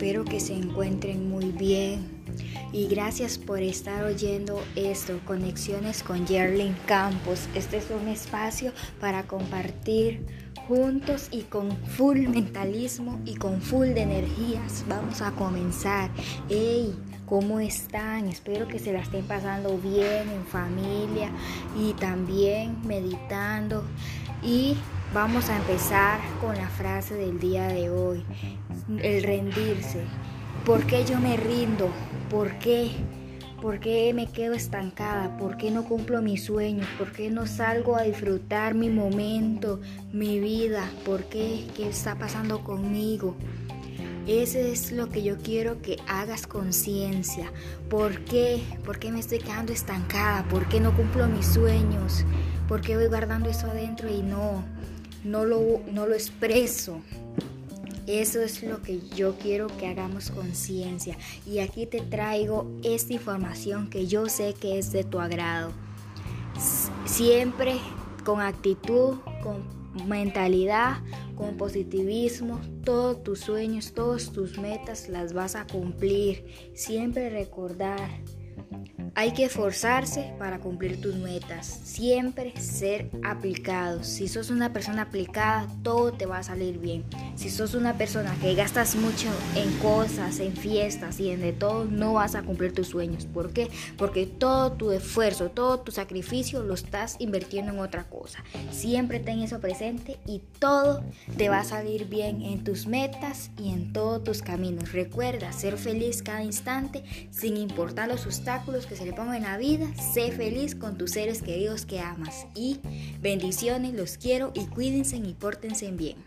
que se encuentren muy bien. Y gracias por estar oyendo esto, Conexiones con Yerlin Campos. Este es un espacio para compartir juntos y con full mentalismo y con full de energías. Vamos a comenzar. ¡Hey! ¿Cómo están? Espero que se la estén pasando bien en familia y también meditando. Y vamos a empezar con la frase del día de hoy, el rendirse. ¿Por qué yo me rindo? ¿Por qué? ¿Por qué me quedo estancada? ¿Por qué no cumplo mis sueños? ¿Por qué no salgo a disfrutar mi momento, mi vida? ¿Por qué? ¿Qué está pasando conmigo? Ese es lo que yo quiero que hagas conciencia. ¿Por qué? ¿Por qué me estoy quedando estancada? ¿Por qué no cumplo mis sueños? ¿Por qué voy guardando eso adentro y no, no lo, no lo expreso? Eso es lo que yo quiero que hagamos conciencia. Y aquí te traigo esta información que yo sé que es de tu agrado. Siempre con actitud, con mentalidad, con positivismo, todos tus sueños, todas tus metas las vas a cumplir. Siempre recordar hay que esforzarse para cumplir tus metas, siempre ser aplicado. Si sos una persona aplicada, todo te va a salir bien. Si sos una persona que gastas mucho en cosas, en fiestas y en de todo, no vas a cumplir tus sueños. ¿Por qué? Porque todo tu esfuerzo, todo tu sacrificio lo estás invirtiendo en otra cosa. Siempre ten eso presente y todo te va a salir bien en tus metas y en todos tus caminos. Recuerda ser feliz cada instante sin importar los obstáculos que se le pongan en la vida. Sé feliz con tus seres queridos que amas. Y bendiciones, los quiero y cuídense y pórtense bien.